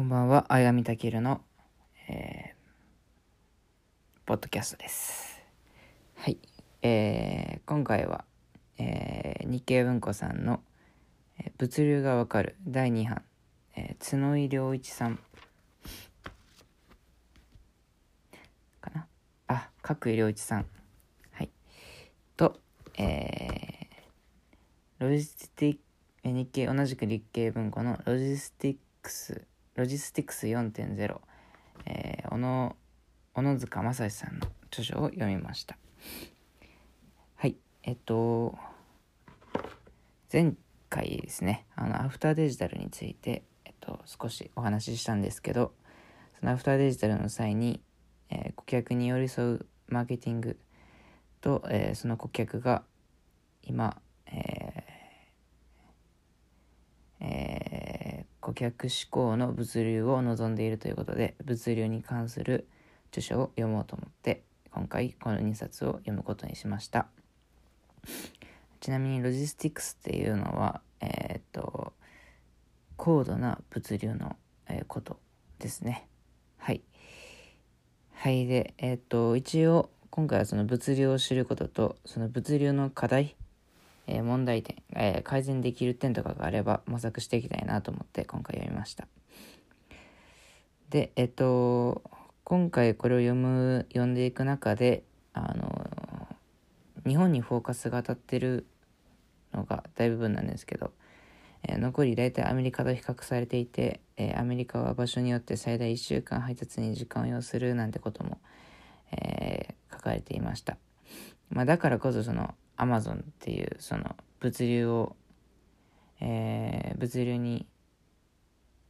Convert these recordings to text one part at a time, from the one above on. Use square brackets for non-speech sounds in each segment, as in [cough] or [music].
こんばんは、あやみたけるの、えー、ポッドキャストです。はい、えー、今回は、えー、日経文庫さんの、えー物流がわかる第2版、えー、角井良一さんかな？あ、角井良一さん。はい。と、えー、ロジスティック、えー日経同じく日経文庫のロジスティックスロジスティクス4.0、えー、小野小野塚征志さんの著書を読みました。はいえっと前回ですねあのアフターデジタルについて、えっと、少しお話ししたんですけどそのアフターデジタルの際に、えー顧客に寄り添うマーケティングと、えーその顧客が今、えーえー顧客志向の物流を望んでいるということで物流に関する著書を読もうと思って今回この2冊を読むことにしました。ちなみにロジスティクスっていうのはえーっと高度な物流の、えーことですね。はい。はいでえーっと一応今回はその物流を知ることとその物流の課題えー問題点、えー改善できる点とかがあれば模索していきたいなと思って今回読みました。でえっと今回これを読む読んでいく中であの日本にフォーカスが当たってるのが大部分なんですけど、えー残り大体アメリカと比較されていて、えーアメリカは場所によって最大1週間配達に時間を要するなんてことも、えー書かれていました。まあ、だからこそそのアマゾンっていうその物流を、えー物流に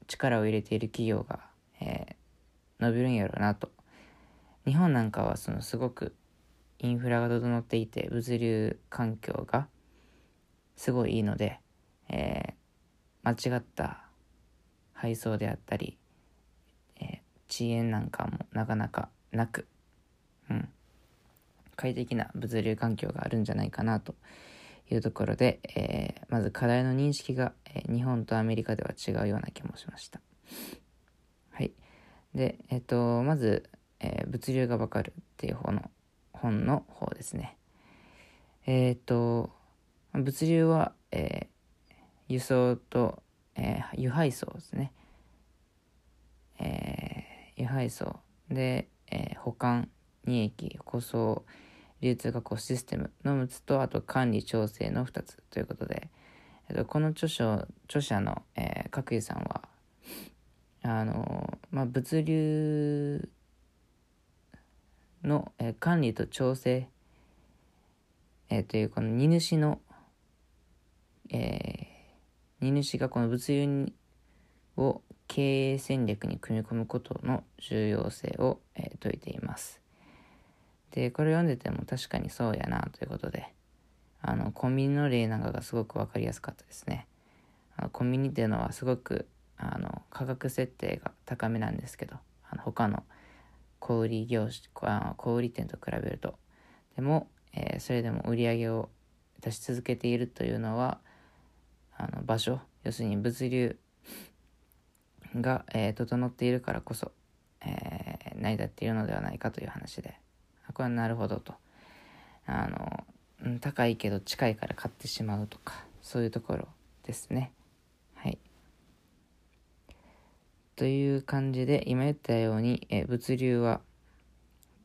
力を入れている企業が、えー伸びるんやろうなと。日本なんかはそのすごくインフラが整っていて物流環境がすごいいいので、えー間違った配送であったり、えー遅延なんかもなかなかなく、うん、快適な物流環境があるんじゃないかなというところで、えーまず課題の認識が、えー日本とアメリカでは違うような気もしました。はい。で、えっ、と、まず、えー物流がわかるっていう方の本の方ですね。えっ、と、物流は、えー輸送と、えー輸配送ですね。えー輸配送で、えー保管、利益、個送、流通確保システムの6つと、あと管理調整の2つということで、えっと、この著書、著者の、えー角井さんは、あの、まあ、物流の、えー管理と調整、えーというこの荷主の、えー荷主がこの物流を経営戦略に組み込むことの重要性を、えー説いています。で、これ読んでても確かにそうやなということで、あの、コンビニの例なんかがすごくわかりやすかったですね。あのコンビニっていうのはすごく、あの、価格設定が高めなんですけど、あの他の小売業、あ小売店と比べると。でも、えーそれでも売り上げを出し続けているというのは、あの場所、要するに物流が、えー整っているからこそ、えー成り立っているのではないかという話で、これはなるほどと。あの、高いけど近いから買ってしまうとか、そういうところですね。はい。という感じで、今言ったように、え物流は、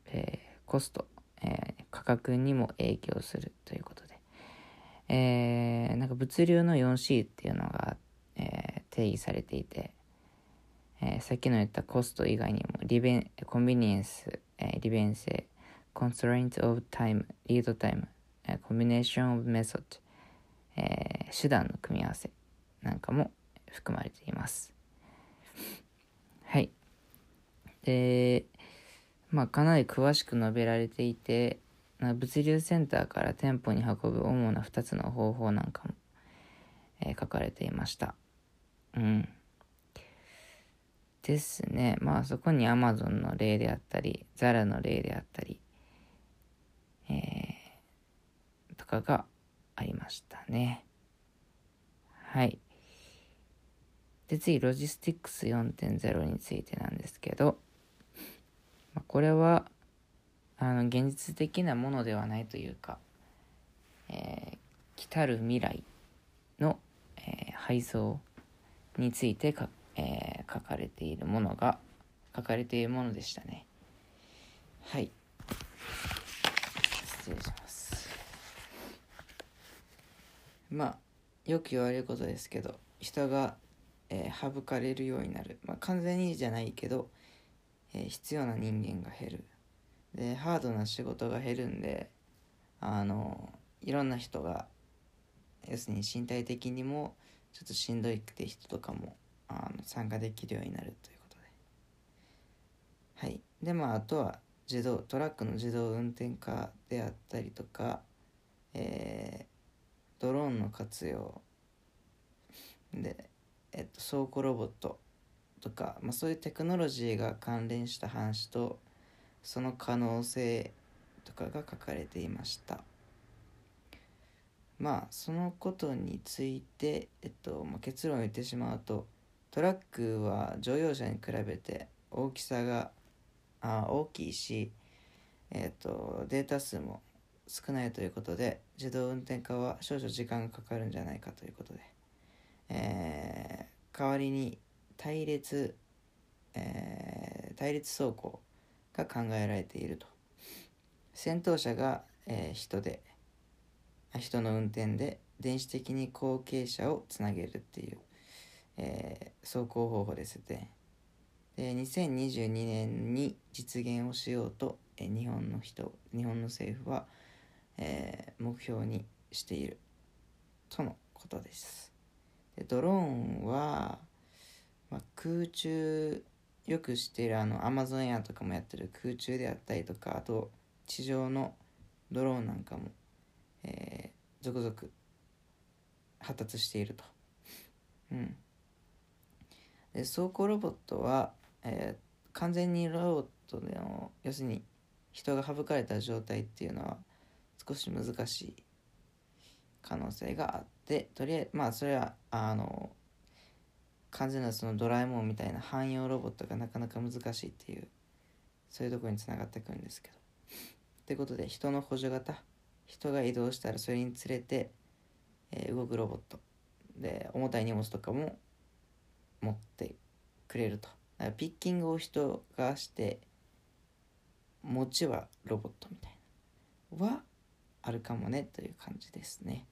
えーコスト、えー価格にも影響するということで、えーなんか物流の 4C っていうのが、えー定義されていて、えーさっきの言ったコスト以外にも利便コンビニエンス、えー利便性 constraint of time リードタイム、えー、コンビネーション of method、え手段の組み合わせなんかも含まれています。はい。でまあかなり詳しく述べられていて物流センターから店舗に運ぶ主な2つの方法なんかも、えー書かれていました。うん。ですね。まあそこに Amazon の例であったり、Zara の例であったり、えーかがありましたね。はい。で次ロジスティックス4.0についてなんですけど、まあ、これはあの現実的なものではないというか、えー、来たる未来の、えー、配送についてか、えー、書かれているものが書かれているものでしたねはい失礼しますまあよく言われることですけど人が、えー、省かれるようになる、まあ、完全にじゃないけど、えー、必要な人間が減る。でハードな仕事が減るんであのいろんな人が要するに身体的にもちょっとしんどいって人とかもあの参加できるようになるということで。はい。でまああとは自動トラックの自動運転化であったりとか、えー、ドローンの活用で、えっと、倉庫ロボットとか、まあ、そういうテクノロジーが関連した話とその可能性とかが書かれていました。まあそのことについて、えっとまあ、結論を言ってしまうとトラックは乗用車に比べて大きさがあ大きいし、えっとデータ数も少ないということで自動運転化は少々時間がかかるんじゃないかということで、えー、代わりに対列、えー、対立走行が考えられていると。先頭車が、えー、人で人の運転で電子的に後継者をつなげるっていう、えー、走行方法ですね。で2022年に実現をしようと、えー、日本の人日本の政府は、えー、目標にしているとのことですでドローンは、まあ、空中よく知っているあのアマゾンエアとかもやってる空中であったりとかあと地上のドローンなんかも、えー、続々発達していると。うん。で走行ロボットは、えー、完全にロボットでの要するに人が省かれた状態っていうのは少し難しい可能性があってとりあえずまあそれはあの完全なそのドラえもんみたいな汎用ロボットがなかなか難しいっていうそういうところにつながってくるんですけど。ってことで人の補助型人が移動したらそれにつれて、えー、動くロボット。で重たい荷物とかも持ってくれると。だからピッキングを人がして持ちはロボットみたいな。はあるかもねという感じですね。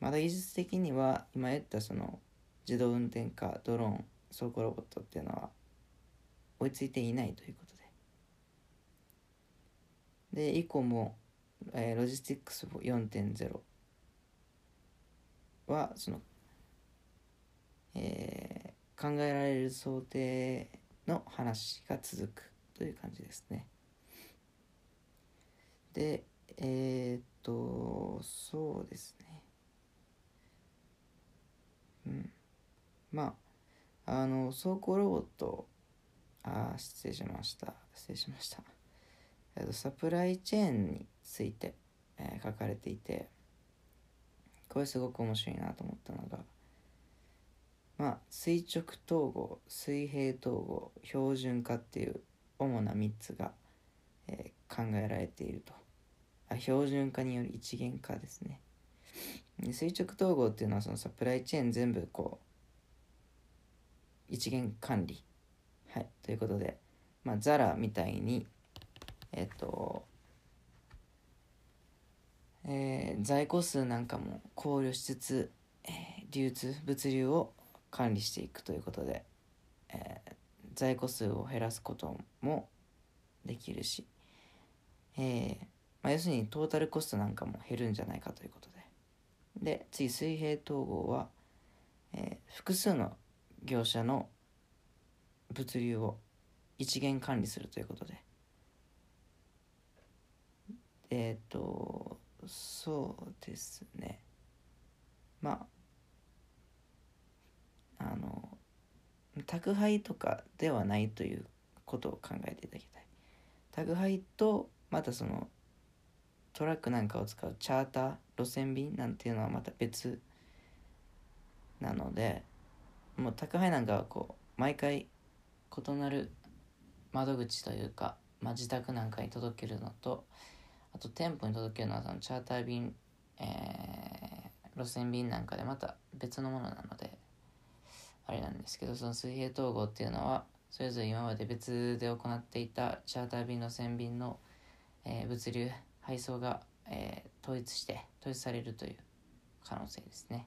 まだ技術的には今言ったその自動運転化ドローン倉庫ロボットっていうのは追いついていないということで。で以降も、えー、ロジスティックス4.0はその、えー、考えられる想定の話が続くという感じですね。でえー、っとそうですねうんまあ、あの、走行ロボット、あ、失礼しました。失礼しました。えっと、サプライチェーンについて、えー、書かれていて、これすごく面白いなと思ったのが、まあ、垂直統合、水平統合、標準化っていう主な3つが、えー、考えられていると。あ標準化による一元化ですね。垂直統合っていうのはそのサプライチェーン全部こう一元管理。はい。ということで、まあ、ザラみたいに、えっと、えー、在庫数なんかも考慮しつつ、えー、流通、物流を管理していくということで、えー、在庫数を減らすこともできるし、えーまあ、要するにトータルコストなんかも減るんじゃないかということで。で、次、水平統合は、えー、複数の業者の物流を一元管理するということで。えっ、ー、とそうですね。まああの宅配とかではないということを考えていただきたい。宅配とまたそのトラックなんかを使うチャーター路線便なんていうのはまた別なのでもう宅配なんかはこう毎回異なる窓口というか、まあ、自宅なんかに届けるのとあと店舗に届けるのはそのチャーター便、えー、路線便なんかでまた別のものなのであれなんですけどその水平統合っていうのはそれぞれ今まで別で行っていたチャーター便路線便の、えー、物流配送が、えー、統一して統一されるという可能性ですね。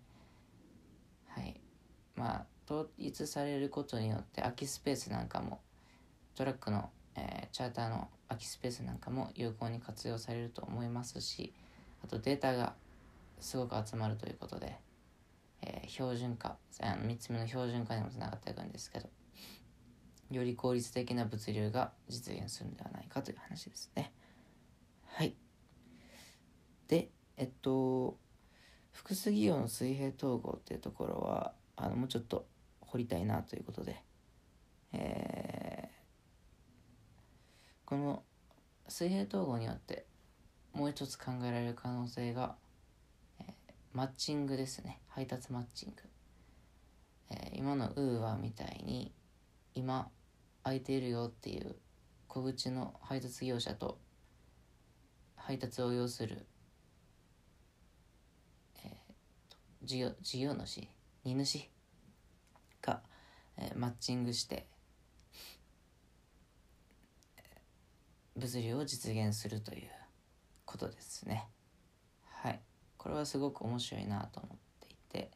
はい。まあ統一されることによって空きスペースなんかもトラックの、えー、チャーターの空きスペースなんかも有効に活用されると思いますしあとデータがすごく集まるということで、えー、標準化あの3つ目の標準化にもつながっていくんですけどより効率的な物流が実現するんではないかという話ですね。はい。でえっと複数企業の水平統合っていうところはあのもうちょっと掘りたいなということで、えー、この水平統合によってもう一つ考えられる可能性が、えー、マッチングですね。配達マッチング、えー、今のウーアみたいに今空いているよっていう小口の配達業者と配達を要する、えー、事業事業主荷主？が、えー、マッチングして物流を実現するということですね。はい。これはすごく面白いなと思っていて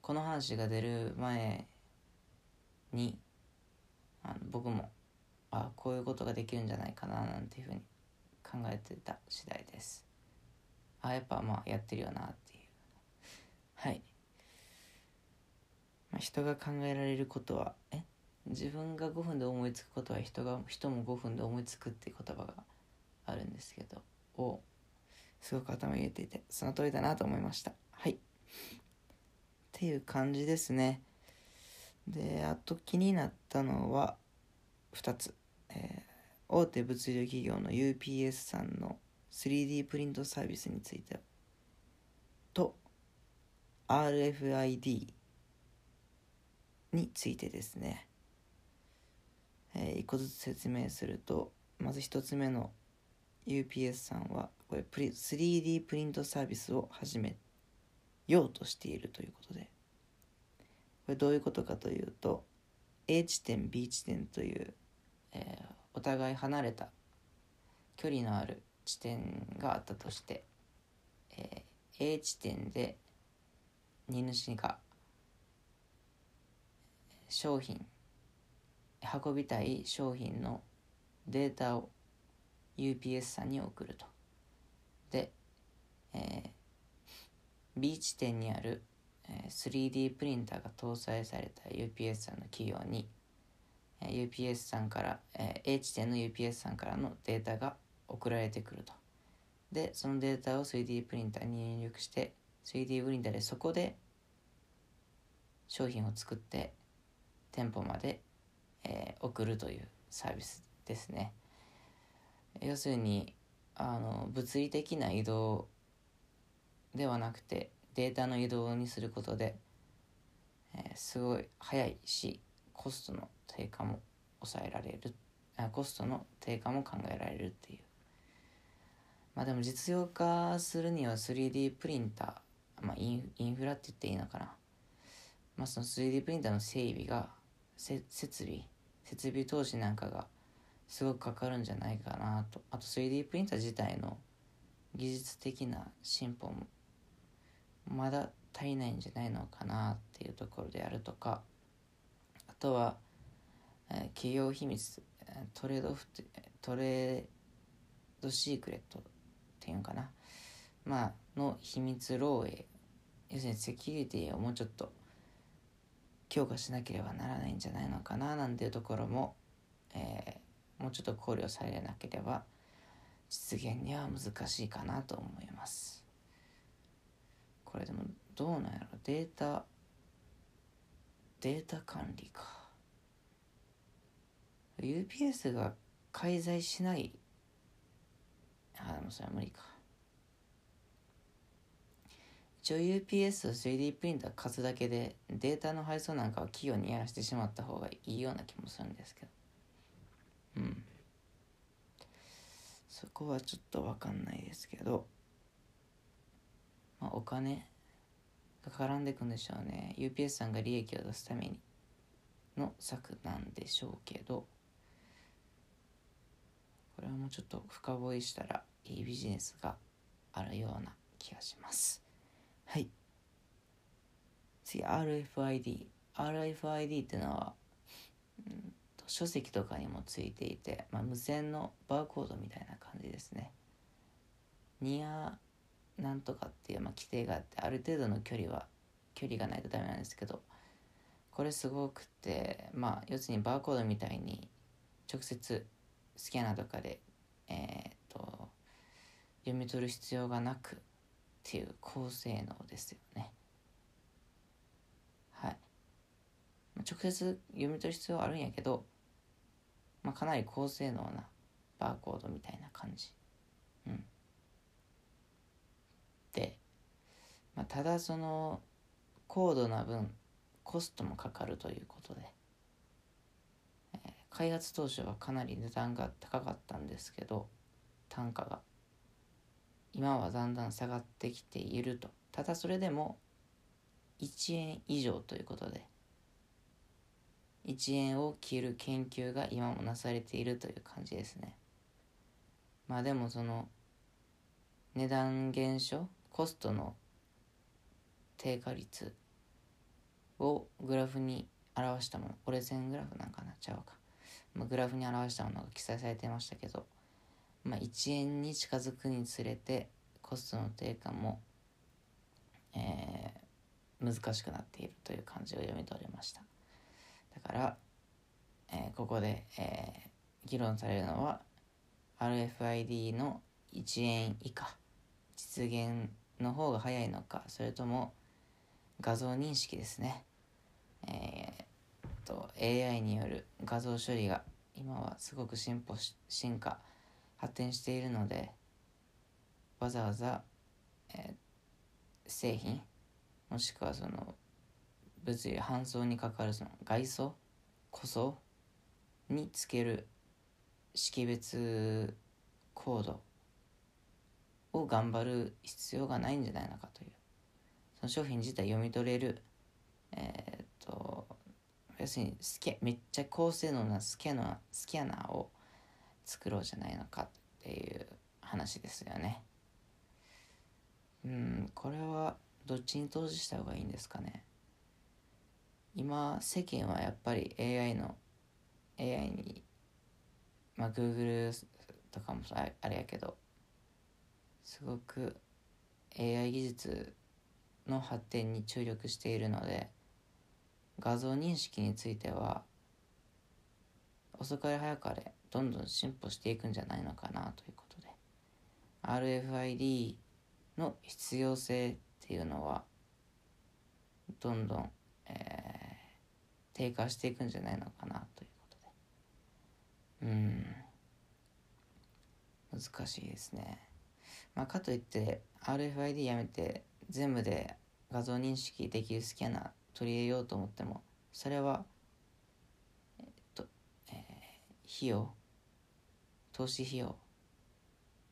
この話が出る前にあの僕もあこういうことができるんじゃないかななんていうふうに考えてた次第です。あやっぱまあやってるよなってはい。まあ、人が考えられることはえ？自分が5分で思いつくことは人が人も5分で思いつくっていう言葉があるんですけどをすごく頭に入れていてその通りだなと思いました。はい。っていう感じですね。であと気になったのは2つ、えー、大手物流企業の UPS さんの 3D プリントサービスについてと RFID についてですね、えー、一個ずつ説明するとまず一つ目の UPS さんはこれプリ 3D プリントサービスを始めようとしているということで。これどういうことかというと A 地点 B 地点という、えー、お互い離れた距離のある地点があったとして、えー、A 地点で荷主が商品運びたい商品のデータを UPS さんに送ると。で、えー、B 地点にある、3D プリンターが搭載された UPS さんの企業に、UPS さんから、A 地点の UPS さんからのデータが送られてくると。でそのデータを 3D プリンターに入力して 3D プリンターでそこで商品を作って店舗まで、えー、送るというサービスですね。要するにあの物理的な移動ではなくてデータの移動にすることで、えー、すごい早いしコストの低下も抑えられるあコストの低下も考えられるっていう。まあでも実用化するには 3D プリンター、まあ、インインフラって言っていいのかな。まあその 3D プリンターの整備が設備設備投資なんかがすごくかかるんじゃないかなと。あと 3D プリンター自体の技術的な進歩もまだ足りないんじゃないのかなっていうところであるとか。あとは、えー、企業秘密トレードフトレードシークレットっていうのかな。まあの秘密漏洩要するにセキュリティをもうちょっと強化しなければならないんじゃないのかななんていうところも、えー、もうちょっと考慮されなければ実現には難しいかなと思います。これでもどうなんやろ？データデータ管理か。UPS が介在しない。あでもそれは無理か。一応 UPS と 3D プリンター貸すだけでデータの配送なんかは企業にやらせてしまった方がいいような気もするんですけど。うん。そこはちょっと分かんないですけど。まあお金が絡んでくんでしょうね。UPS さんが利益を出すためにの策なんでしょうけど。これはもうちょっと深掘りしたらいいビジネスがあるような気がします。はい。次 RFID RFID ってのは、うん、書籍とかにもついていて、まあ、無線のバーコードみたいな感じですね。ニアなんとかっていう、まあ、規定があってある程度の距離は距離がないとダメなんですけどこれすごくてまあ要するにバーコードみたいに直接スキャナーとかでえー、っと読み取る必要がなくっていう高性能ですよね。はい。直接読み取る必要はあるんやけど、まあ、かなり高性能なバーコードみたいな感じ。うん。で、まあ、ただその高度な分コストもかかるということで、開発当初はかなり値段が高かったんですけど単価が。今はだんだん下がってきていると。ただそれでも1円以上ということで1円を切る研究が今もなされているという感じですね。まあでもその値段減少コストの低下率をグラフに表したものこれ線グラフなんかなっちゃうか、まあ、グラフに表したものが記載されてましたけどまあ、1円に近づくにつれてコストの低下も、えー、難しくなっているという感じを読み取れました。だから、えー、ここで、えー、議論されるのは RFID の1円以下実現の方が早いのかそれとも画像認識ですね。えー、と AI による画像処理が今はすごく進歩し進化発展しているのでわざわざ、えー、製品もしくはその物理搬送にかかるその外装塗装につける識別コードを頑張る必要がないんじゃないのかという。その商品自体読み取れるえー、っと要するにスキめっちゃ高性能なスキャナースキャナーを作ろうじゃないのかっていう話ですよね。うんこれはどっちに投資した方がいいんですかね。今世間はやっぱり AI の AI にまあ Google とかもあれやけどすごく AI 技術の発展に注力しているので画像認識については遅かれ早かれどんどん進歩していくんじゃないのかなということで。RFID の必要性っていうのはどんどん、えー、低下していくんじゃないのかなということで。うん。難しいですね。まあかといって RFID やめて全部で画像認識できるスキャナー取り入れようと思ってもそれはえっと、えー、費用投資費用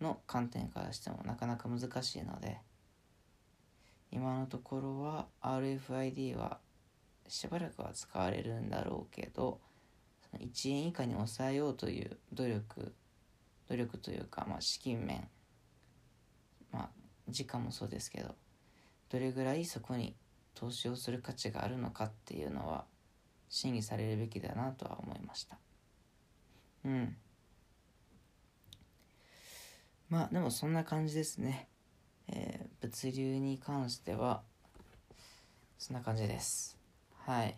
の観点からしてもなかなか難しいので今のところは RFID はしばらくは使われるんだろうけど1円以下に抑えようという努力努力というか、まあ、資金面まあ時間もそうですけどどれぐらいそこに投資をする価値があるのかっていうのは審議されるべきだなとは思いました。うん。まあでもそんな感じですね。えー、物流に関してはそんな感じです。はい。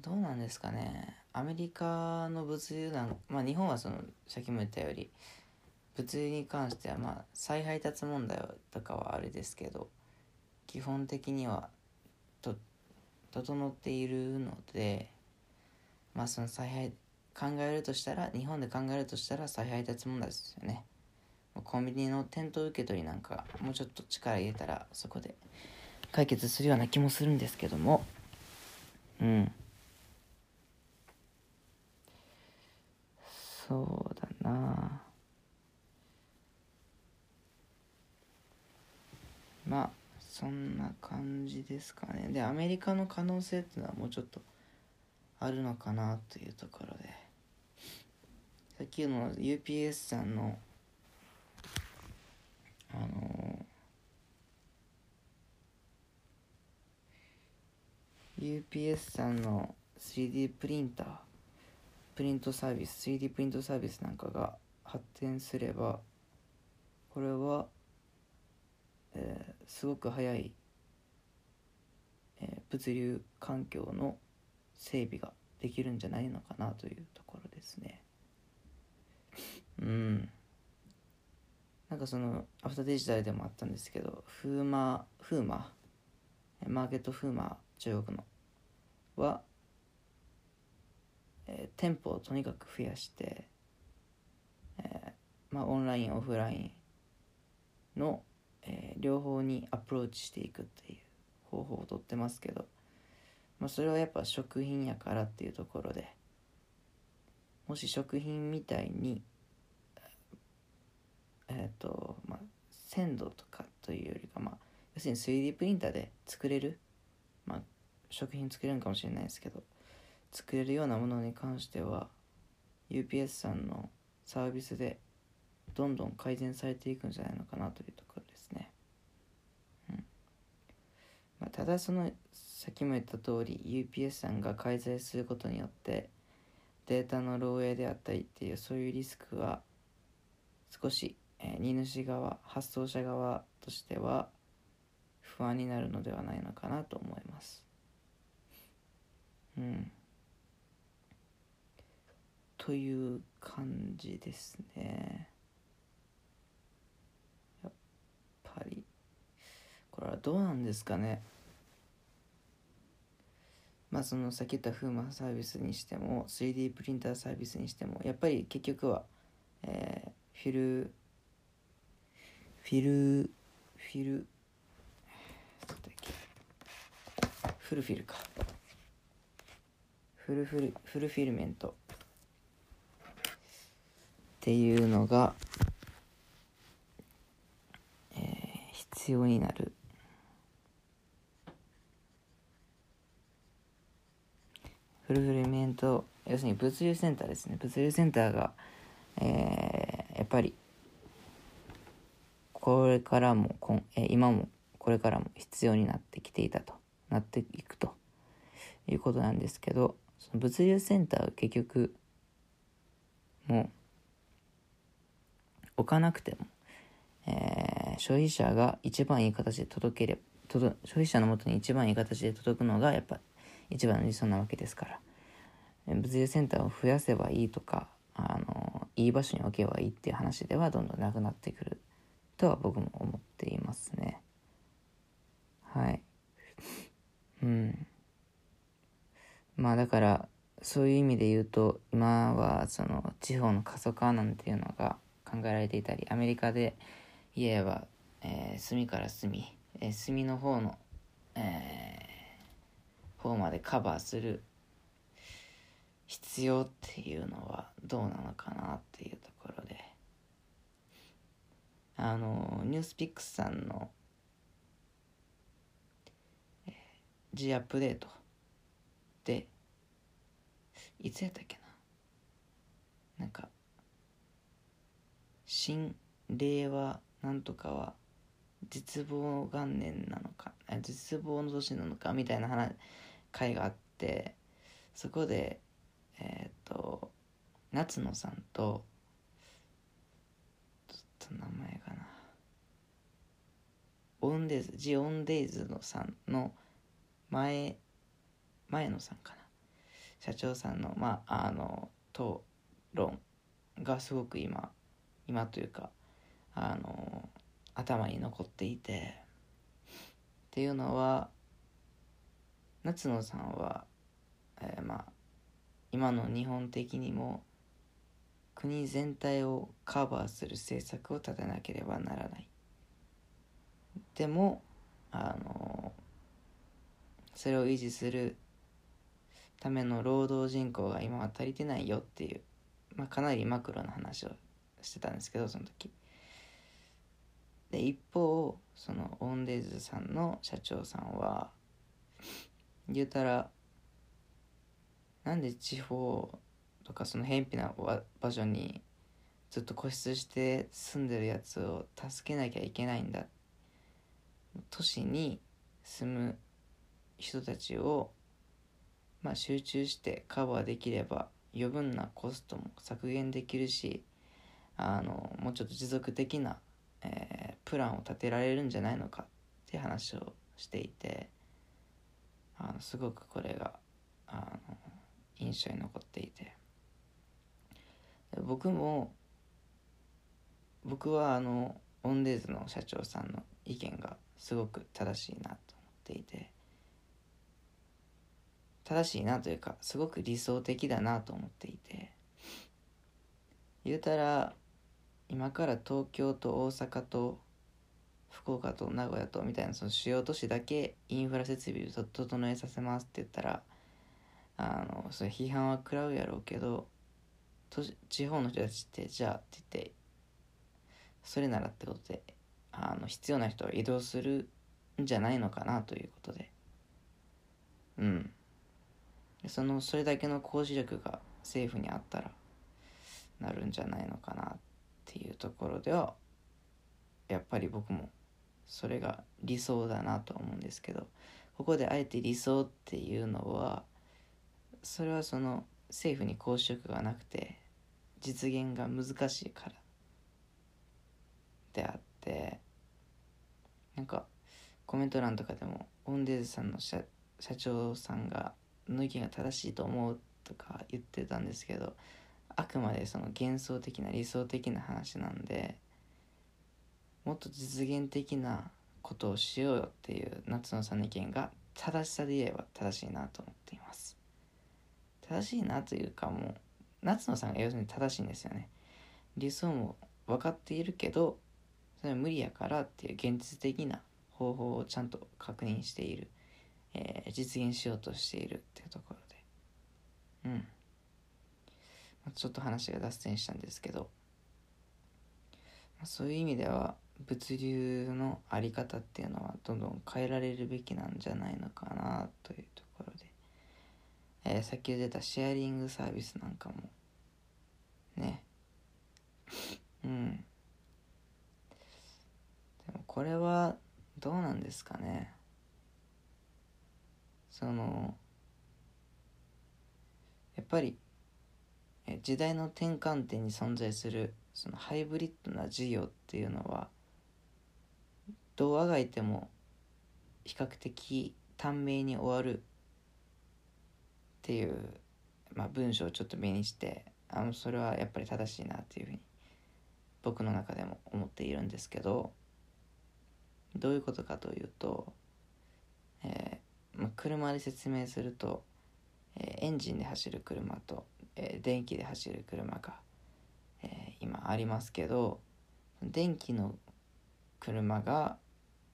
どうなんですかね。アメリカの物流なんまあ日本はそのさっきも言ったより物流に関してはまあ再配達問題とかはあれですけど基本的にはと整っているのでまあその再配達考えるとしたら日本で考えるとしたら再配達問題ですよね。コンビニの店頭受け取りなんかもうちょっと力入れたらそこで解決するような気もするんですけども。うん。そうだな。まあそんな感じですかね。でアメリカの可能性っていうのはもうちょっとあるのかなというところで。さっきの UPS さんのあの UPS さんの 3D プリンタープリントサービス 3D プリントサービスなんかが発展すればこれは、えー、すごく早い、えー、物流環境の整備ができるんじゃないのかなというところですね。うん。なんかそのアフターデジタルでもあったんですけどフーマフーママーケットフーマ中国のは、えー、店舗をとにかく増やして、えー、まあ、オンラインオフラインの、えー、両方にアプローチしていくっていう方法をとってますけど、まあ、それはやっぱ食品やからっていうところでもし食品みたいにえっ、とまあ鮮度とかというよりかまあ要するに 3D プリンターで作れるまあ食品作れるかもしれないですけど作れるようなものに関しては UPS さんのサービスでどんどん改善されていくんじゃないのかなというところですね。うんまあ、ただそのさっきも言った通り UPS さんが介在することによってデータの漏洩であったりっていうそういうリスクは少し、えー、荷主側発送者側としては不安になるのではないのかなと思います。うん。という感じですね。やっぱりこれはどうなんですかね。まあそのさっき言ったフーマサービスにしても 3D プリンターサービスにしてもやっぱり結局は、えー、フィルフィルフィル。フルフィルか。フルフルフルフィルメント。っていうのが、えー、必要になる。フルフィルメント要するに物流センターですね。物流センターが、えー、やっぱりこれからもこん、え、今もこれからも必要になってきていたとなっていくということなんですけどその物流センター結局もう置かなくても、えー、消費者が一番いい形で届ければ消費者のもとに一番いい形で届くのがやっぱ一番の理想なわけですから。物流センターを増やせばいいとかあのいい場所に置けばいいっていう話ではどんどんなくなってくるとは僕も思っていますね。はい。うん。まあだからそういう意味で言うと今はその地方の過疎化なんていうのが考えられていたりアメリカで言えば、えー、隅から隅、えー、隅の方の、えー、方までカバーする必要っていうのはどうなのかなっていうところで。あのニュースピックスさんの、G アップデートでいつやったっけな？なんか新令和なんとかは絶望元年なのか絶望の年なのかみたいな話会があってそこでえっ、ー、と夏野さんとと名前かな。オンデイズジオンデイズのさんの前前野さんかな。社長さんのまああの討論がすごく今今というかあの頭に残っていてっていうのは夏野さんは、えー、まあ今の日本的にも国全体をカバーする政策を立てなければならない。でもあのそれを維持するための労働人口が今は足りてないよっていう、まあ、かなりマクロな話をしてたんですけどその時。で一方そのオンデーズさんの社長さんは言うたらなんで地方とかその偏僻な場所にずっと固執して住んでるやつを助けなきゃいけないんだ。都市に住む人たちを、まあ、集中してカバーできれば余分なコストも削減できるしあのもうちょっと持続的な、えー、プランを立てられるんじゃないのかって話をしていてあのすごくこれがあの印象に残っていて。僕も僕はあのオンデーズの社長さんの意見がすごく正しいなと思っていて正しいなというかすごく理想的だなと思っていて言うたら今から東京と大阪と福岡と名古屋とみたいなその主要都市だけインフラ設備を整えさせますって言ったらあのそれ批判は食らうやろうけど地方の人たちってじゃあって言ってそれならってことであの必要な人は移動するんじゃないのかなということで。うん。そのそれだけの講師力が政府にあったらなるんじゃないのかなっていうところではやっぱり僕もそれが理想だなと思うんですけどここであえて理想っていうのはそれはその政府に公職がなくて実現が難しいからであってなんかコメント欄とかでもオンデーズさんの社社長さんがの意見が正しいと思うとか言ってたんですけどあくまでその幻想的な理想的な話なんでもっと実現的なことをしようよっていう夏野さんの意見が正しさで言えば正しいなと思っています。正しいなというかもう夏野さんが要するに正しいんですよね。理想も分かっているけどそれは無理やからっていう現実的な方法をちゃんと確認している、えー、実現しようとしているっていうところで。うん。ちょっと話が脱線したんですけど。そういう意味では物流の在り方っていうのはどんどん変えられるべきなんじゃないのかなというところ。えー、さっき出たシェアリングサービスなんかも。ね。うん。でもこれはどうなんですかね。そのやっぱり時代の転換点に存在するそのハイブリッドな事業っていうのはどうあがいても比較的短命に終わるっていう、まあ、文章をちょっと目にしてあのそれはやっぱり正しいなっていうふうに僕の中でも思っているんですけどどういうことかというと、えーまあ、車で説明すると、えー、エンジンで走る車と、えー、電気で走る車が、え今ありますけど電気の車が、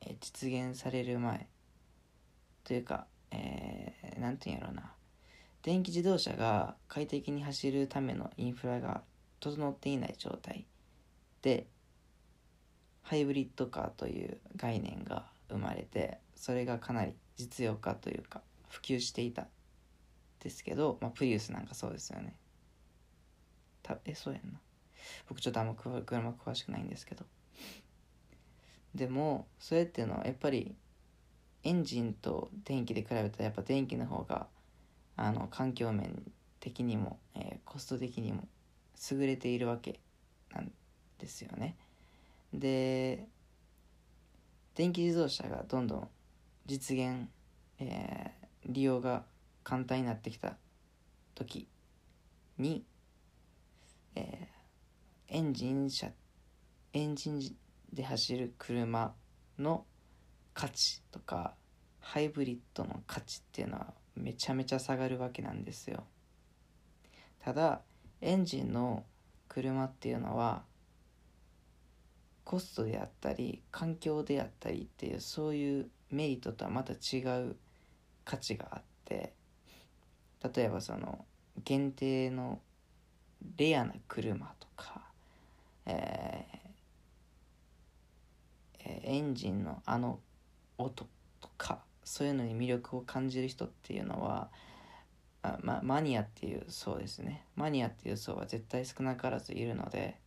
え実現される前というか、えー、ていうんやろうな。電気自動車が快適に走るためのインフラが整っていない状態でハイブリッドカーという概念が生まれてそれがかなり実用化というか普及していたですけど、まあ、プリウスなんかそうですよね。たえそうやんな。僕ちょっとあんま車詳しくないんですけど。でもそれっていうのはやっぱりエンジンと電気で比べたらやっぱ電気の方があの環境面的にも、えー、コスト的にも優れているわけなんですよね。で電気自動車がどんどん実現、えー、利用が簡単になってきた時に、えー、エンジン車エンジンで走る車の価値とかハイブリッドの価値っていうのはめちゃめちゃ下がるわけなんですよ。ただエンジンの車っていうのはコストであったり環境であったりっていうそういうメリットとはまた違う価値があって例えばその限定のレアな車とか、えー、エンジンのあの音とかそういうのに魅力を感じる人っていうのはあ、まマニアっていう層ですね。マニアっていう層は絶対少なからずいるので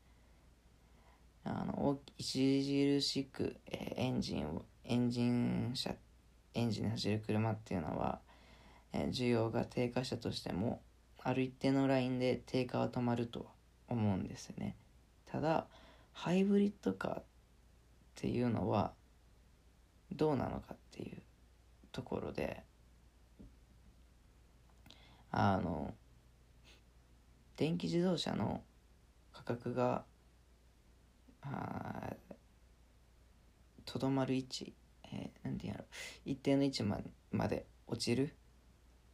あの著しく、えー、エンジンをエンジン車エンジンで走る車っていうのは、えー、需要が低下したとしてもある一定のラインで低下は止まるとは思うんですね。ただハイブリッドカーっていうのはどうなのかっていうところであの電気自動車の価格がとどまる位置、えー、なんて言うやろ一定の位置ままで落ちる。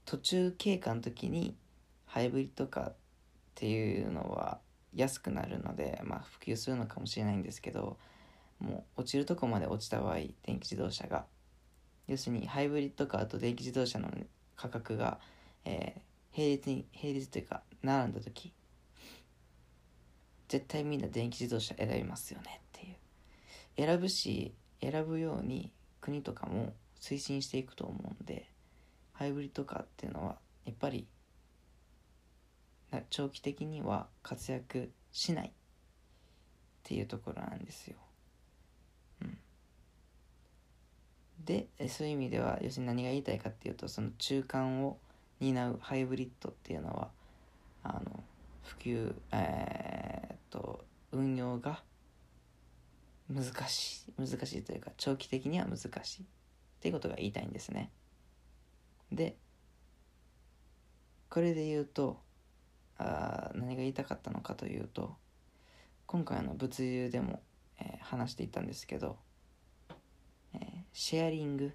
途中経過の時にハイブリッドカーっていうのは安くなるので、まあ、普及するのかもしれないんですけどもう落ちるとこまで落ちた場合電気自動車が要するにハイブリッドカーと電気自動車の価格が、えー、並列に並列というか並んだ時絶対みんな電気自動車選びますよねっていう選ぶし選ぶように国とかも推進していくと思うんでハイブリッドカーっていうのはやっぱり長期的には活躍しないっていうところなんですよ。うん、でそういう意味では要するに何が言いたいかっていうとその中間を担うハイブリッドっていうのはあの普及えー、っと運用が難しい難しいというか長期的には難しいっていうことが言いたいんですね。でこれで言うとあ何が言いたかったのかというと今回の物流でも、えー、話していたんですけど、シェアリング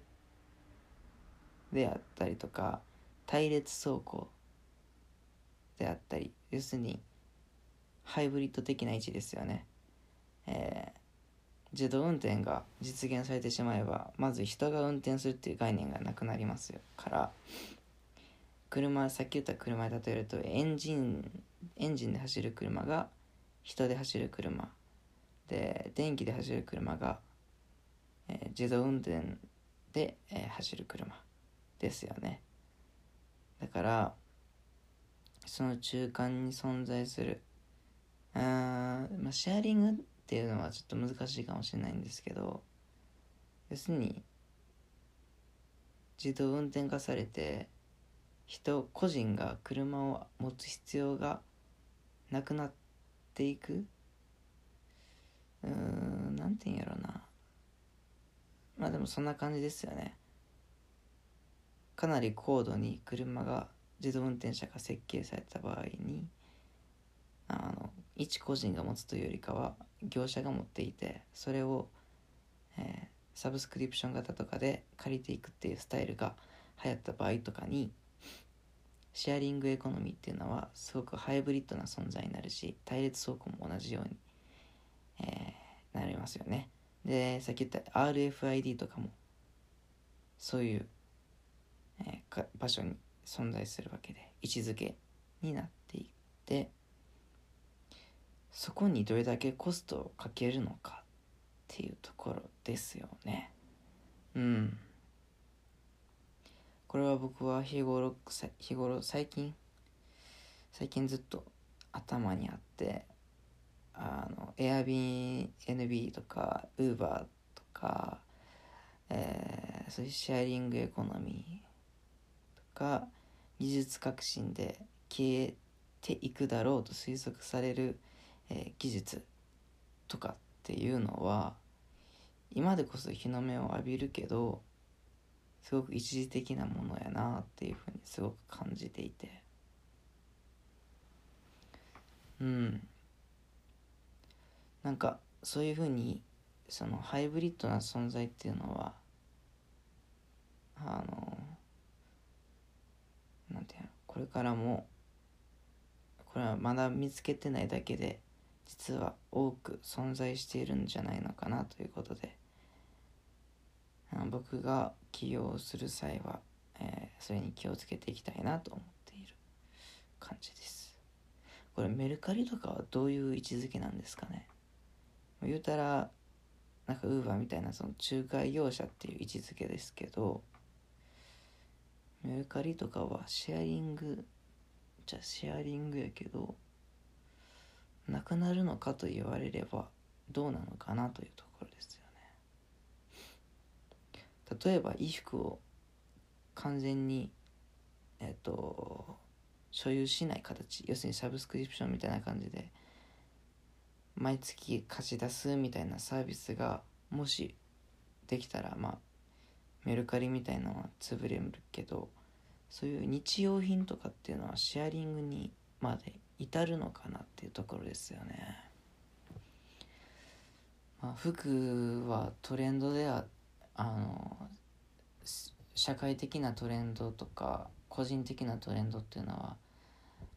であったりとか隊列走行であったり要するにハイブリッド的な位置ですよね、えー、自動運転が実現されてしまえばまず人が運転するっていう概念がなくなりますよ。から車さっき言った車で例えるとエンジンエンジンで走る車が人で走る車で電気で走る車が、えー、自動運転で、えー、走る車ですよね。だからその中間に存在するあーまあシェアリングっていうのはちょっと難しいかもしれないんですけど要するに自動運転化されて人個人が車を持つ必要がなくなっていく。うーんなんて言うんやろうな。まあでもそんな感じですよね。かなり高度に車が自動運転車が設計された場合にあの一個人が持つというよりかは業者が持っていてそれを、えー、サブスクリプション型とかで借りていくっていうスタイルが流行った場合とかにシェアリングエコノミーっていうのはすごくハイブリッドな存在になるし対立走行も同じように、えー、なりますよね。でさっき言った RFID とかもそういう、えー、場所に存在するわけで位置づけになっていってそこにどれだけコストをかけるのかっていうところですよね。うん。これは僕は日頃日頃最近最近ずっと頭にあってあの Airbnb とか Uber とか、えー、そういうシェアリングエコノミーとか技術革新で消えていくだろうと推測される、えー、技術とかっていうのは今でこそ日の目を浴びるけどすごく一時的なものやなっていうふうにすごく感じていて。うん。なんかそういうふうにそのハイブリッドな存在っていうのはあのなんていうのこれからもこれはまだ見つけてないだけで実は多く存在しているんじゃないのかなということで僕が起用する際は、えー、それに気をつけていきたいなと思っている感じです。これメルカリとかはどういう位置づけなんですかね？言うたらなんかウーバーみたいなその仲介業者っていう位置づけですけどメルカリとかはシェアリングじゃあシェアリングやけどなくなるのかと言われればどうなのかなというところですよね。例えば衣服を完全にえっと所有しない形要するにサブスクリプションみたいな感じで毎月貸し出すみたいなサービスがもしできたらまあメルカリみたいなのは潰れるけどそういう日用品とかっていうのはシェアリングにまで至るのかなっていうところですよね。まあ、服はトレンドではあの社会的なトレンドとか個人的なトレンドっていうのは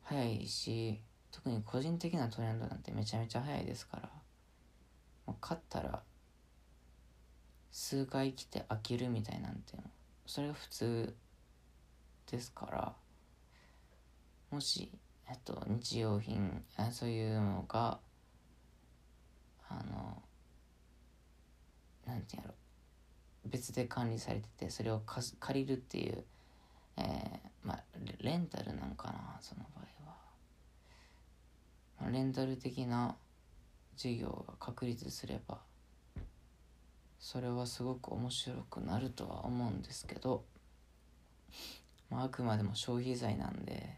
早いし特に個人的なトレンドなんてめちゃめちゃ早いですから。もう買ったら数回来て飽きるみたいなんてそれが普通ですから。もし、えっと、日用品そういうのがあのなんてやろ。別で管理されててそれを借りるっていう、えー、まあレンタルなんかなその場合は。レンタル的な事業が確立すればそれはすごく面白くなるとは思うんですけど、まあ、あくまでも消費財なんで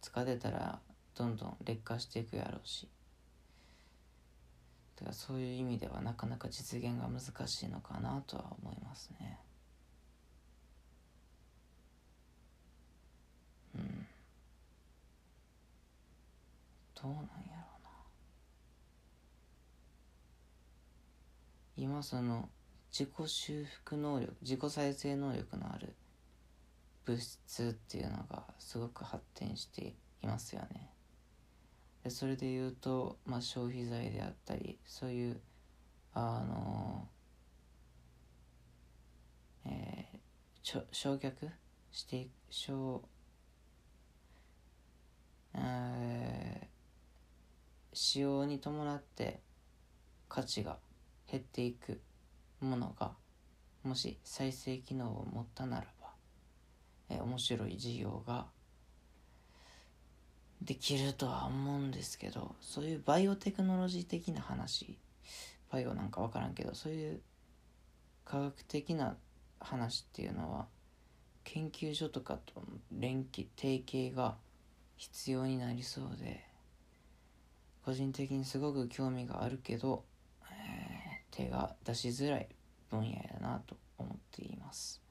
使ってたらどんどん劣化していくやろうしだからそういう意味ではなかなか実現が難しいのかなとは思いますね。どうなんやろうな。今その自己修復能力自己再生能力のある物質っていうのがすごく発展していますよね。でそれで言うと、まあ、消費財であったりそういうあのえー、焼却？して焼え使用に伴って価値が減っていくものがもし再生機能を持ったならば、え面白い事業ができるとは思うんですけどそういうバイオテクノロジー的な話バイオなんか分からんけどそういう科学的な話っていうのは研究所とかと連携提携が必要になりそうで個人的にすごく興味があるけど、えー、手が出しづらい分野やなと思っています。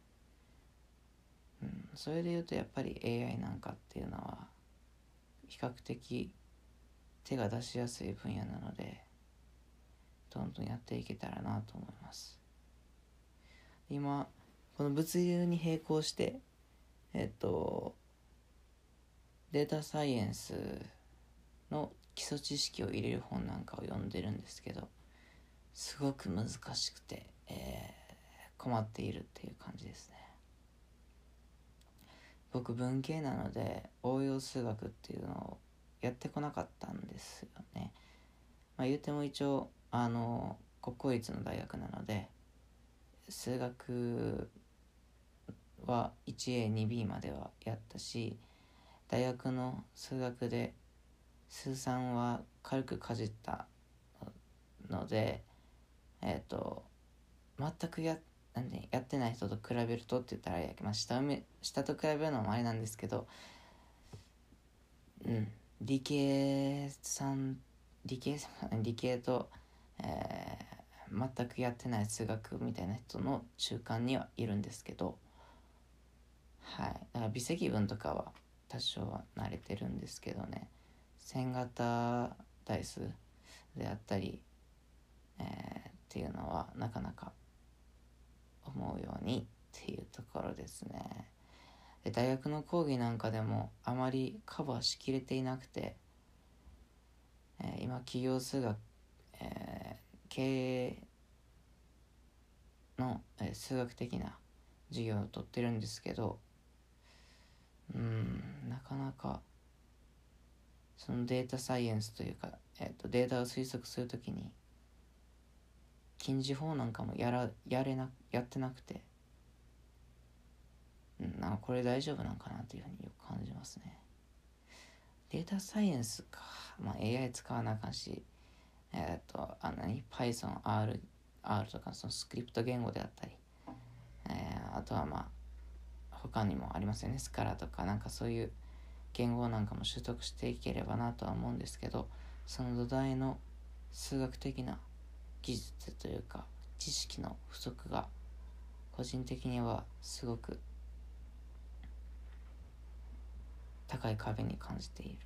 うん、それで言うとやっぱり AI なんかっていうのは比較的手が出しやすい分野なのでどんどんやっていけたらなと思います。今この物流に並行してえっとデータサイエンスの基礎知識を入れる本なんかを読んでるんですけどすごく難しくて、えー、困っているっていう感じですね。僕文系なので応用数学っていうのをやってこなかったんですよね。まあ言うても一応あの国公立の大学なので数学は 1A2B まではやったし大学の数学で数三は軽くかじったのでえっ、ー、と全くやなんでやってない人と比べるとって言ったらや、まあ、下下と比べるのもあれなんですけどうん。理系さん理系 [laughs] 理系と、えー、全くやってない数学みたいな人の中間にはいるんですけどはい。だから微積分とかは多少は慣れてるんですけどね。線型代数であったり、えー、っていうのはなかなか思うようにっていうところですね。で大学の講義なんかでもあまりカバーしきれていなくてえー、今企業数学、えー、経営の、えー、数学的な授業を取ってるんですけどうんなかなかそのデータサイエンスというか、えーと、データを推測するときに近似法なんかもやらやれなやってなくて、うん、なんかこれ大丈夫なんかなというふうによく感じますね。データサイエンスか、まあ、AI 使わなあかんし、えっ、ー、と、あ何 ?Python、R、R とかそのスクリプト言語であったり、えー、あとはまあ、他にもありますよね。スカラとか、なんかそういう言語なんかも習得していければなとは思うんですけどその土台の数学的な技術というか知識の不足が個人的にはすごく高い壁に感じている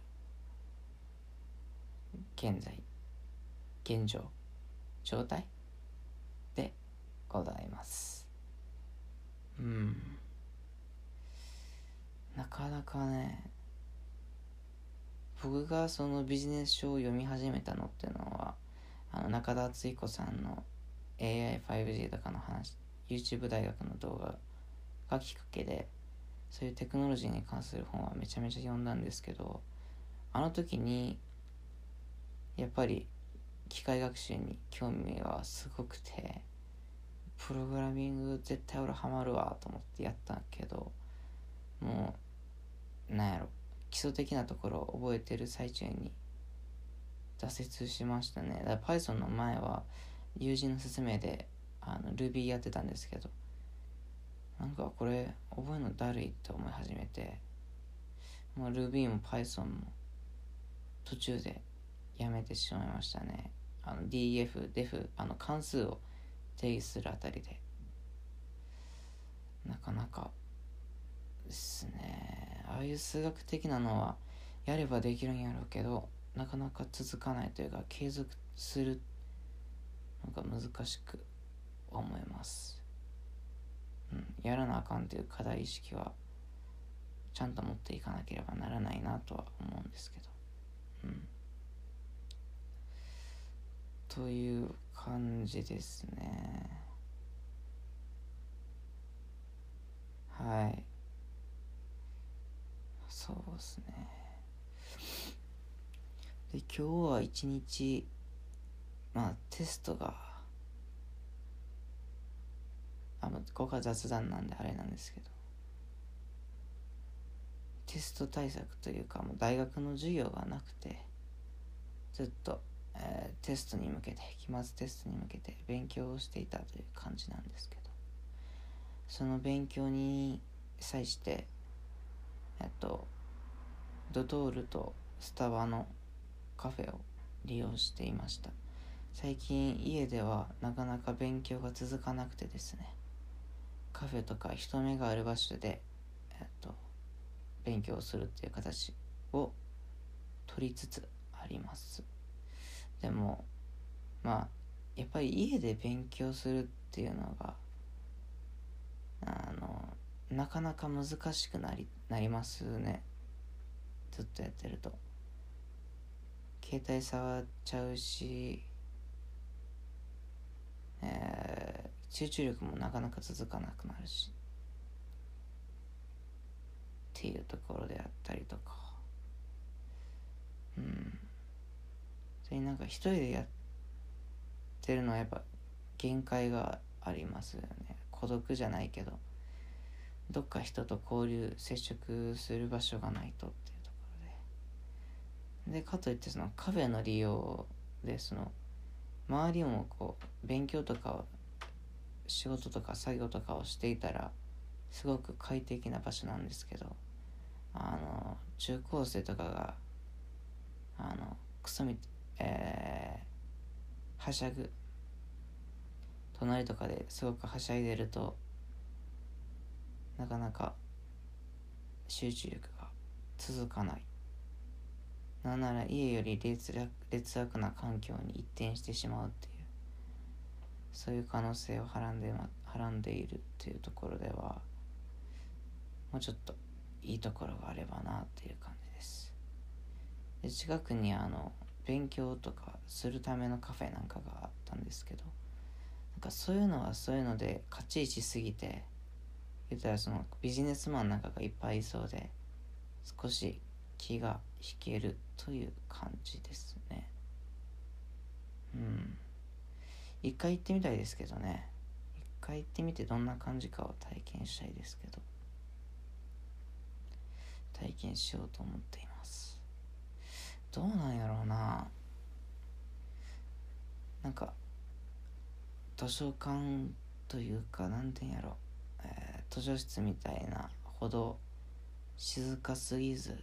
現在現状状態でございます。うん。なかなかね僕がそのビジネス書を読み始めたのっていうのはあの中田敦彦さんの AI5G とかの話 YouTube 大学の動画がきっかけでそういうテクノロジーに関する本はめちゃめちゃ読んだんですけどあの時にやっぱり機械学習に興味はすごくてプログラミング絶対俺ハマるわと思ってやったけどもうなんやろ。基礎的なところを覚えてる最中に挫折しましたね。だから Python の前は友人の勧めであの Ruby やってたんですけどなんかこれ覚えるのだるいって思い始めてもう Ruby も Python も途中でやめてしまいましたね。あの DF、DEF あの関数を定義するあたりで。なかなかですね。ああいう数学的なのはやればできるんやろうけどなかなか続かないというか継続するのが難しく思います、うん、やらなあかんという課題意識はちゃんと持っていかなければならないなとは思うんですけど。うん。という感じですね。はい。そうですね。で今日は一日まあテストがあのここは雑談なんであれなんですけどテスト対策というかもう大学の授業がなくてずっと、えー、テストに向けて期末テストに向けて勉強をしていたという感じなんですけどその勉強に際してえっとドトールとスタバのカフェを利用していました。最近家ではなかなか勉強が続かなくてですね。カフェとか人目がある場所で、えっと、勉強するっていう形を取りつつあります。でもまあやっぱり家で勉強するっていうのがあのなかなか難しくなりなりますね。ずっとやってると。携帯触っちゃうし、えー、集中力もなかなか続かなくなるし。っていうところであったりとか。うん。それになんか一人でやってるのはやっぱ限界がありますよね。孤独じゃないけど。どっか人と交流接触する場所がないとっていうところで。でかといってそのカフェの利用でその周りもこう勉強とか仕事とか作業とかをしていたらすごく快適な場所なんですけどあの中高生とかがあのクソみえー、はしゃぐ。隣とかですごくはしゃいでるとなかなか集中力が続かない。なんなら家より劣悪劣悪な環境に一転してしまうっていう。そういう可能性をはらんで,、ま、はらんでいるっていうところではもうちょっといいところがあればなっていう感じです。で近くにあの勉強とかするためのカフェなんかがあったんですけどなんかそういうのはそういうので勝ち位置すぎて言ったらそのビジネスマンなんかがいっぱいいそうで少し気が引けるという感じですね。うん。一回行ってみたいですけどね。一回行ってみてどんな感じかを体験したいですけど。体験しようと思っています。どうなんやろうな。なんか図書館というか何て言うんやろ、えー、図書室みたいなほど静かすぎず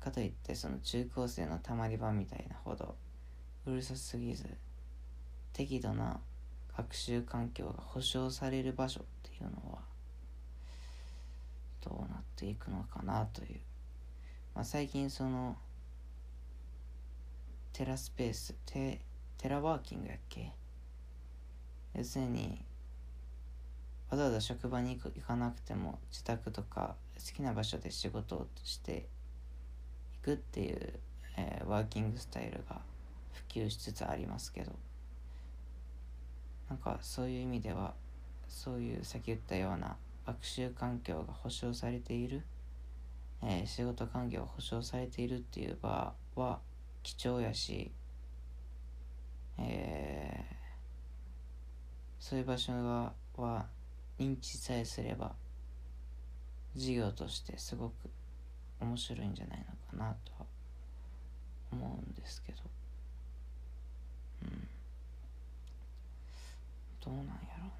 かといってその中高生のたまり場みたいなほどうるさすぎず適度な学習環境が保障される場所っていうのはどうなっていくのかなという、まあ、最近そのテラスペーステテラワーキングやっけ？要するにわざわざ職場に行かなくても自宅とか好きな場所で仕事をしていくっていう、えー、ワーキングスタイルが普及しつつありますけど。なんかそういう意味ではそういうさっき言ったような学習環境が保障されている、えー、仕事環境が保障されているっていう場は貴重やし、えー、そういう場所がは認知さえすれば事業としてすごく面白いんじゃないのかなとは思うんですけど。うん。どうなんやろうな。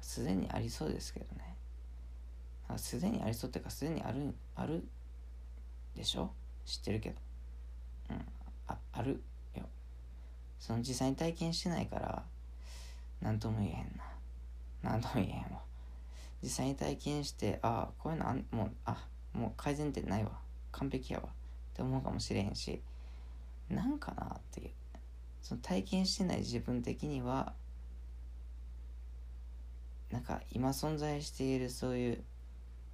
すでにありそうですけどね。すでにありそうっていうかすでにあるあるでしょ？知ってるけど。うん。ああるよ。その実際に体験してないから何とも言えへんな。何とも言えんわ。実際に体験してああこういうのあもうあもう改善点ないわ。完璧やわ。って思うかもしれへんしなんかなっていう。その体験してない自分的にはなんか今存在しているそういう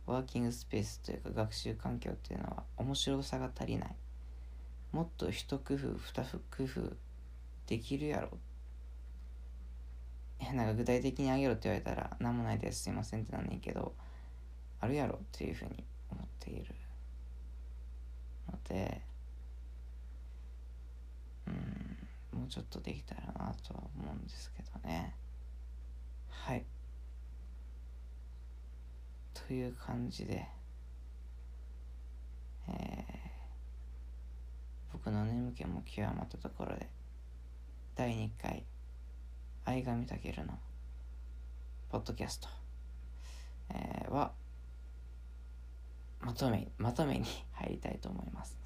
ワーキングスペースというか学習環境っていうのは面白さが足りない。もっと一工夫二工夫できるやろっなんか具体的にあげろって言われたら何もないですすいませんってなんねんけどあるやろっていうふうに思っている。のでうんもうちょっとできたらなとは思うんですけどね。はい。という感じで、えー、僕の眠気も極まったところで第2回相上健のポッドキャスト、えー、はまとめまとめに入りたいと思います。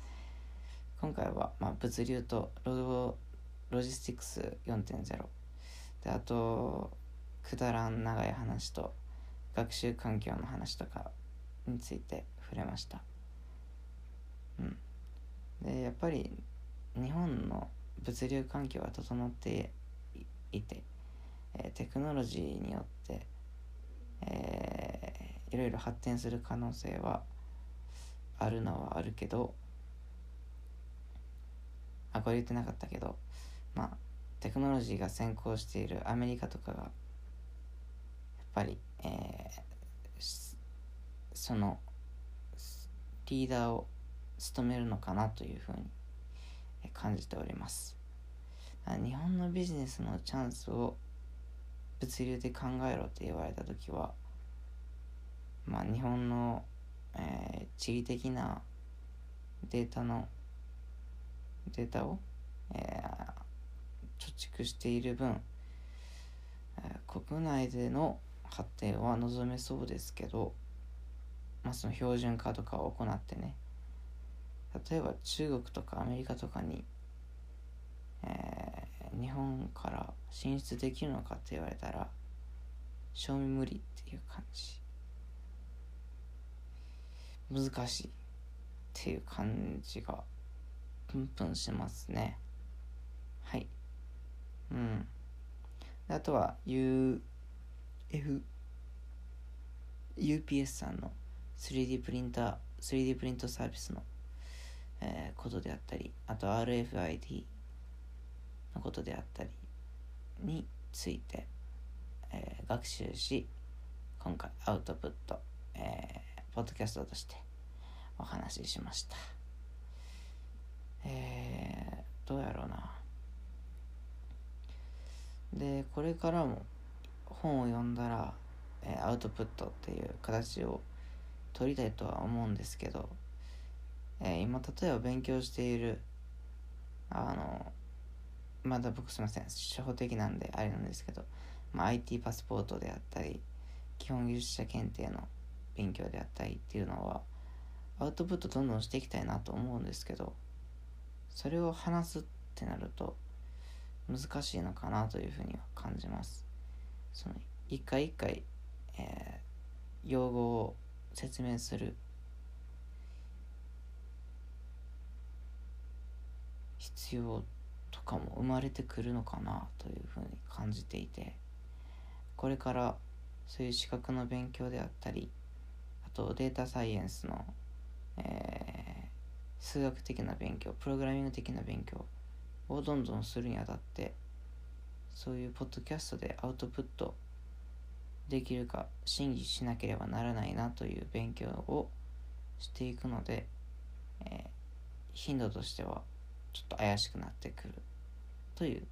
今回は、まあ、物流とロロジスティクス4.0であとくだらん長い話と学習環境の話とかについて触れました。うん。でやっぱり日本の物流環境は整っていて、え、テクノロジーによって、えー、いろいろ発展する可能性はあるのはあるけどあこれ言ってなかったけどまあテクノロジーが先行しているアメリカとかがやっぱりえー、そのリーダーを務めるのかなというふうに感じております。日本のビジネスのチャンスを物流で考えろって言われた時はまあ日本の、えー、地理的なデータのデータを、えー、貯蓄している分、え、国内での発展は望めそうですけど、まあ、その標準化とかを行ってね。例えば中国とかアメリカとかに、えー、日本から進出できるのかって言われたら賞味無理っていう感じ。難しいっていう感じがプンプンしますね。はい。うん。あとは U F UPS さんの 3D プリンター 3D プリントサービスの、えー、ことであったりあと RFID のことであったりについて、えー、学習し今回アウトプット、えー、ポッドキャストとしてお話ししました。えー、どうやろうな。でこれからも本を読んだら、えー、アウトプットっていう形を取りたいとは思うんですけど、えー、今例えば勉強しているあのまだ僕すいません。初歩的なんであれなんですけど、まあ、IT パスポートであったり基本技術者検定の勉強であったりっていうのはアウトプットどんどんしていきたいなと思うんですけどそれを話すってなると難しいのかなというふうには感じます。その一回一回、えー、用語を説明する。必要かも生まれてくるのかなというふうに感じていてこれからそういう資格の勉強であったりあとデータサイエンスの、えー、数学的な勉強プログラミング的な勉強をどんどんするにあたってそういうポッドキャストでアウトプットできるか審議しなければならないなという勉強をしていくので、えー、頻度としてはちょっと怪しくなってくるという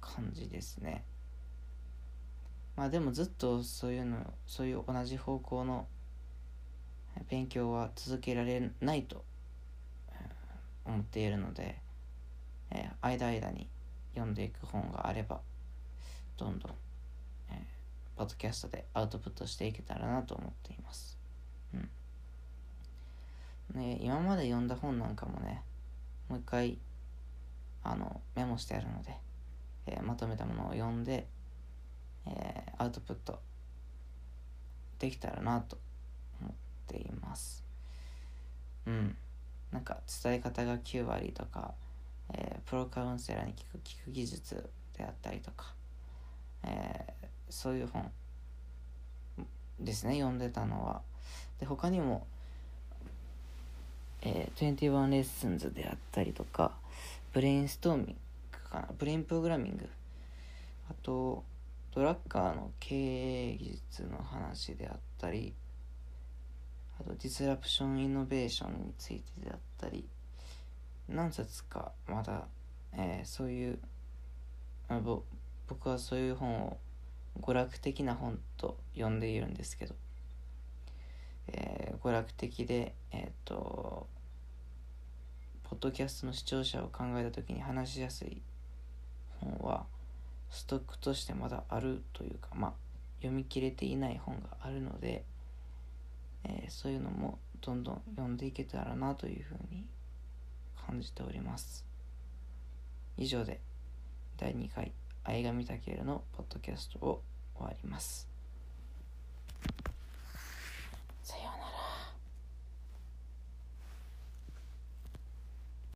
感じですね。まあでもずっとそういうのそういう同じ方向の勉強は続けられないと思っているので、えー、間間に読んでいく本があればどんどん、えー、ポッドキャストでアウトプットしていけたらなと思っています。うん。ね今まで読んだ本なんかもねもう一回あのメモしてあるので、えー、まとめたものを読んで、えー、アウトプットできたらなと思っています。うん。なんか伝え方が9割とか、えー、プロカウンセラーに聞く聞く技術であったりとか、えー、そういう本ですね。読んでたのは。で他にも、えー、21 Lessons であったりとかブレインストーミングかな？ブレインプログラミング。あとドラッカーの経営技術の話であったりあとディスラプションイノベーションについてであったり何冊かまだ、えー、そういう僕はそういう本を娯楽的な本と呼んでいるんですけど、えー、娯楽的でえっ、とポッドキャストの視聴者を考えた時に話しやすい本はストックとしてまだあるというかまあ読み切れていない本があるので、えー、そういうのもどんどん読んでいけたらなというふうに感じております。以上で第2回相上武のポッドキャストを終わります。